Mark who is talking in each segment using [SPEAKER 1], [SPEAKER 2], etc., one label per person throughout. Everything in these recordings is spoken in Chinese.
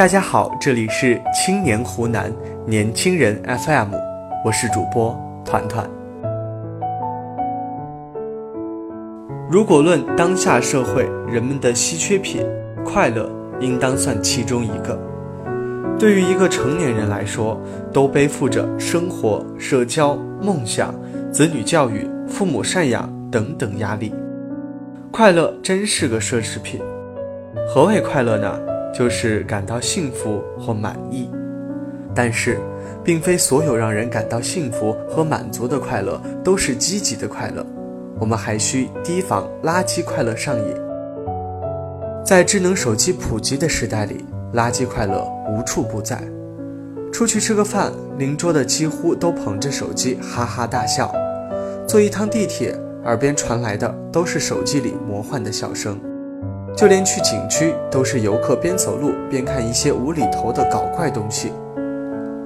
[SPEAKER 1] 大家好，这里是青年湖南年轻人 FM，我是主播团团。如果论当下社会人们的稀缺品，快乐应当算其中一个。对于一个成年人来说，都背负着生活、社交、梦想、子女教育、父母赡养等等压力。快乐真是个奢侈品。何谓快乐呢？就是感到幸福或满意。但是，并非所有让人感到幸福和满足的快乐都是积极的快乐。我们还需提防垃圾快乐上瘾。在智能手机普及的时代里，垃圾快乐无处不在。出去吃个饭，邻桌的几乎都捧着手机哈哈大笑；坐一趟地铁，耳边传来的都是手机里魔幻的笑声。就连去景区，都是游客边走路边看一些无厘头的搞怪东西。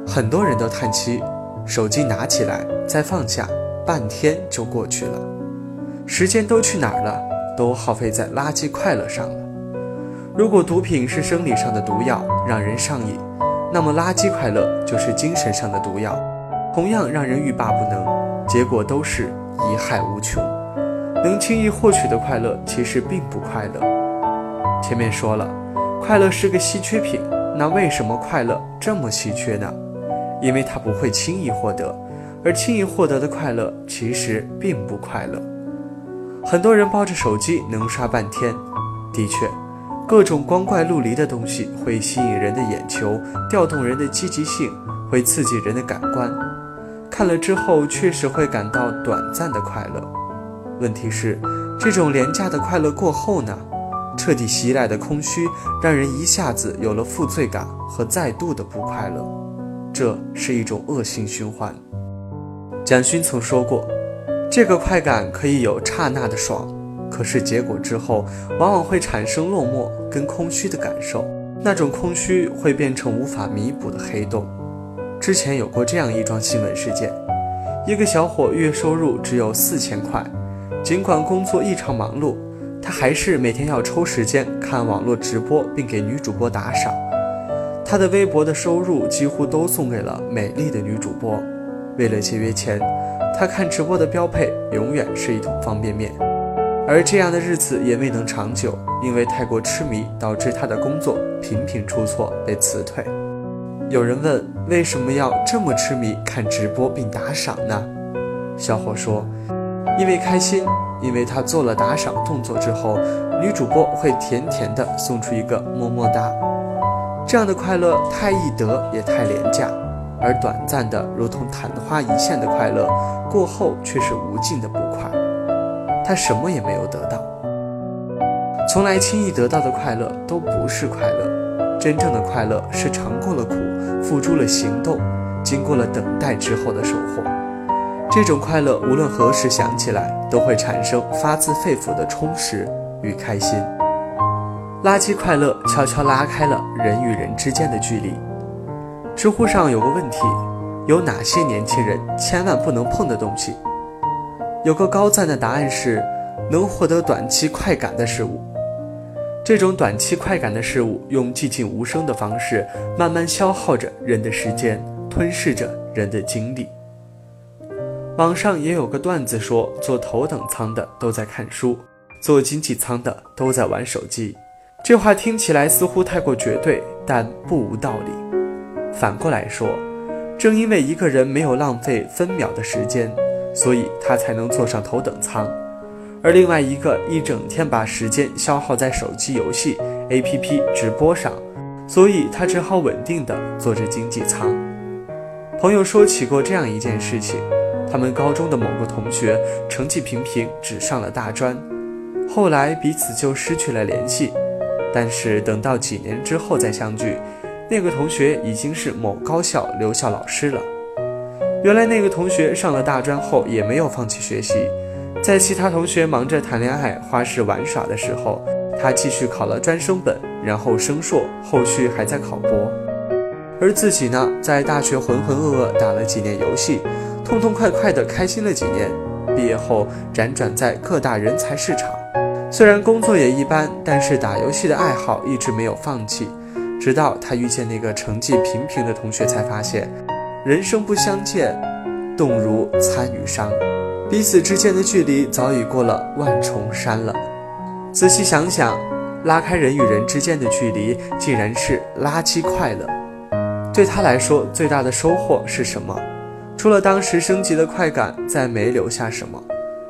[SPEAKER 1] 很多人都叹气，手机拿起来再放下，半天就过去了。时间都去哪儿了？都耗费在垃圾快乐上了。如果毒品是生理上的毒药，让人上瘾，那么垃圾快乐就是精神上的毒药，同样让人欲罢不能。结果都是贻害无穷。能轻易获取的快乐，其实并不快乐。前面说了，快乐是个稀缺品，那为什么快乐这么稀缺呢？因为它不会轻易获得，而轻易获得的快乐其实并不快乐。很多人抱着手机能刷半天，的确，各种光怪陆离的东西会吸引人的眼球，调动人的积极性，会刺激人的感官，看了之后确实会感到短暂的快乐。问题是，这种廉价的快乐过后呢？彻底袭来的空虚，让人一下子有了负罪感和再度的不快乐，这是一种恶性循环。蒋勋曾说过。这个快感可以有刹那的爽，可是结果之后往往会产生落寞跟空虚的感受，那种空虚会变成无法弥补的黑洞。之前有过这样一桩新闻事件：一个小伙月收入只有四千块，尽管工作异常忙碌，他还是每天要抽时间看网络直播并给女主播打赏。他的微薄的收入几乎都送给了美丽的女主播，为了节约钱。他看直播的标配永远是一桶方便面，而这样的日子也未能长久，因为太过痴迷，导致他的工作频频出错，被辞退。有人问为什么要这么痴迷看直播并打赏呢？小伙说，因为开心，因为他做了打赏动作之后，女主播会甜甜的送出一个么么哒，这样的快乐太易得也太廉价。而短暂的如同昙花一现的快乐，过后却是无尽的不快。他什么也没有得到。从来轻易得到的快乐都不是快乐，真正的快乐是尝过了苦，付诸了行动，经过了等待之后的收获。这种快乐无论何时想起来，都会产生发自肺腑的充实与开心。垃圾快乐悄悄拉开了人与人之间的距离。知乎上有个问题：有哪些年轻人千万不能碰的东西？有个高赞的答案是：能获得短期快感的事物。这种短期快感的事物，用寂静无声的方式，慢慢消耗着人的时间，吞噬着人的精力。网上也有个段子说：坐头等舱的都在看书，坐经济舱的都在玩手机。这话听起来似乎太过绝对，但不无道理。反过来说，正因为一个人没有浪费分秒的时间，所以他才能坐上头等舱；而另外一个一整天把时间消耗在手机游戏、APP 直播上，所以他只好稳定的坐着经济舱。朋友说起过这样一件事情：他们高中的某个同学成绩平平，只上了大专，后来彼此就失去了联系。但是等到几年之后再相聚。那个同学已经是某高校留校老师了。原来那个同学上了大专后也没有放弃学习，在其他同学忙着谈恋爱、花式玩耍的时候，他继续考了专升本，然后升硕，后续还在考博。而自己呢，在大学浑浑噩噩打了几年游戏，痛痛快快的开心了几年。毕业后辗转在各大人才市场，虽然工作也一般，但是打游戏的爱好一直没有放弃。直到他遇见那个成绩平平的同学，才发现，人生不相见，动如参与商，彼此之间的距离早已过了万重山了。仔细想想，拉开人与人之间的距离，竟然是垃圾快乐。对他来说，最大的收获是什么？除了当时升级的快感，再没留下什么。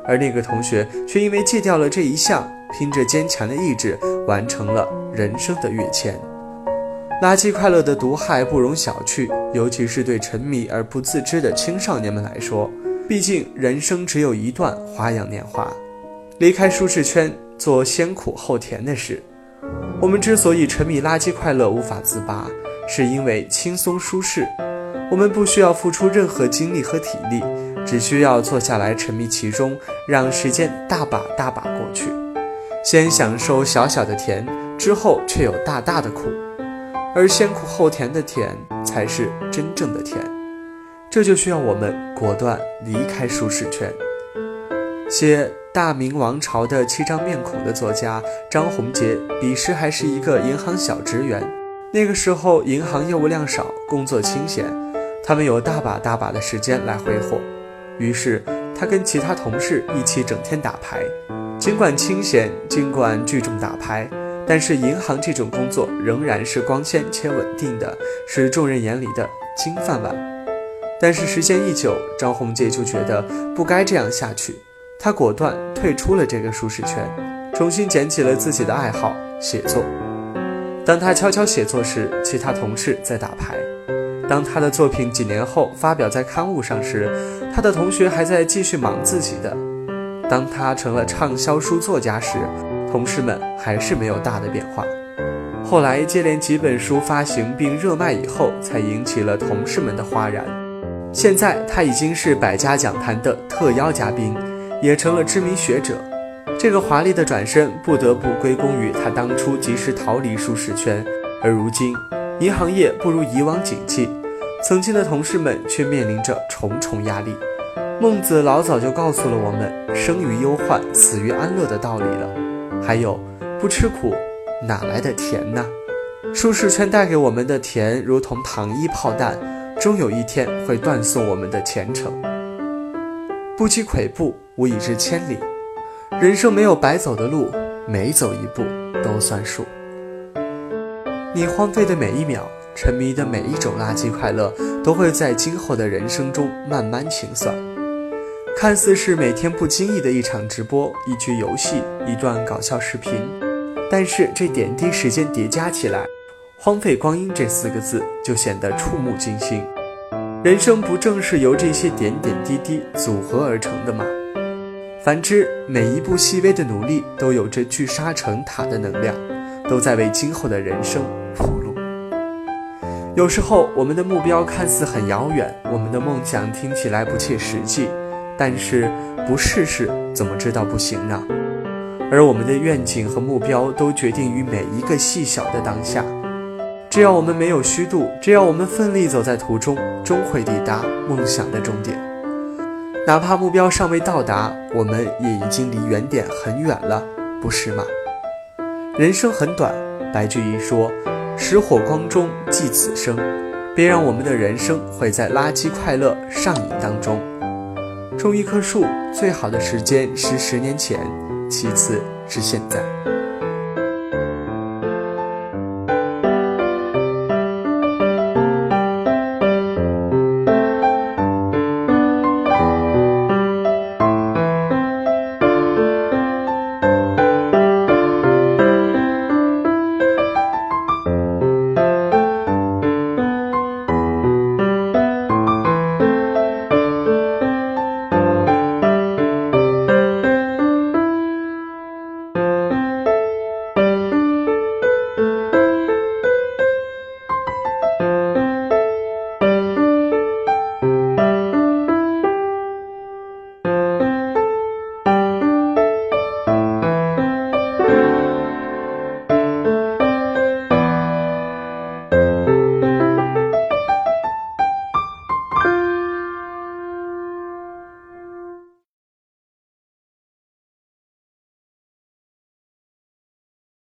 [SPEAKER 1] 而那个同学却因为戒掉了这一项，凭着坚强的意志，完成了人生的跃迁。垃圾快乐的毒害不容小觑，尤其是对沉迷而不自知的青少年们来说。毕竟人生只有一段花样年华，离开舒适圈，做先苦后甜的事。我们之所以沉迷垃圾快乐无法自拔，是因为轻松舒适。我们不需要付出任何精力和体力，只需要坐下来沉迷其中，让时间大把大把过去。先享受小小的甜，之后却有大大的苦，而先苦后甜的甜才是真正的甜。这就需要我们果断离开舒适圈。写《大明王朝的七张面孔》的作家张宏杰，彼时还是一个银行小职员。那个时候，银行业务量少，工作清闲。他们有大把大把的时间来挥霍，于是他跟其他同事一起整天打牌。尽管清闲，尽管聚众打牌，但是银行这种工作仍然是光鲜且稳定的，是众人眼里的金饭碗。但是时间一久，张宏杰就觉得不该这样下去，他果断退出了这个舒适圈，重新捡起了自己的爱好——写作。当他悄悄写作时，其他同事在打牌。当他的作品几年后发表在刊物上时，他的同学还在继续忙自己的。当他成了畅销书作家时，同事们还是没有大的变化。后来接连几本书发行并热卖以后，才引起了同事们的哗然。现在他已经是百家讲坛的特邀嘉宾，也成了知名学者。这个华丽的转身不得不归功于他当初及时逃离舒适圈，而如今。银行业不如以往景气，曾经的同事们却面临着重重压力。孟子老早就告诉了我们“生于忧患，死于安乐”的道理了。还有，不吃苦，哪来的甜呢？舒适圈带给我们的甜，如同糖衣炮弹，终有一天会断送我们的前程。不积跬步，无以至千里。人生没有白走的路，每走一步都算数。你荒废的每一秒，沉迷的每一种垃圾快乐，都会在今后的人生中慢慢清算。看似是每天不经意的一场直播、一局游戏、一段搞笑视频，但是这点滴时间叠加起来，“荒废光阴”这四个字就显得触目惊心。人生不正是由这些点点滴滴组合而成的吗？反之，每一步细微的努力都有着聚沙成塔的能量，都在为今后的人生。有时候，我们的目标看似很遥远，我们的梦想听起来不切实际，但是不试试怎么知道不行呢？而我们的愿景和目标都决定于每一个细小的当下。只要我们没有虚度，只要我们奋力走在途中，终会抵达梦想的终点。哪怕目标尚未到达，我们也已经离原点很远了，不是吗？人生很短，白居易说。使火光中寄此生，别让我们的人生毁在垃圾快乐上瘾当中。种一棵树，最好的时间是十年前，其次是现在。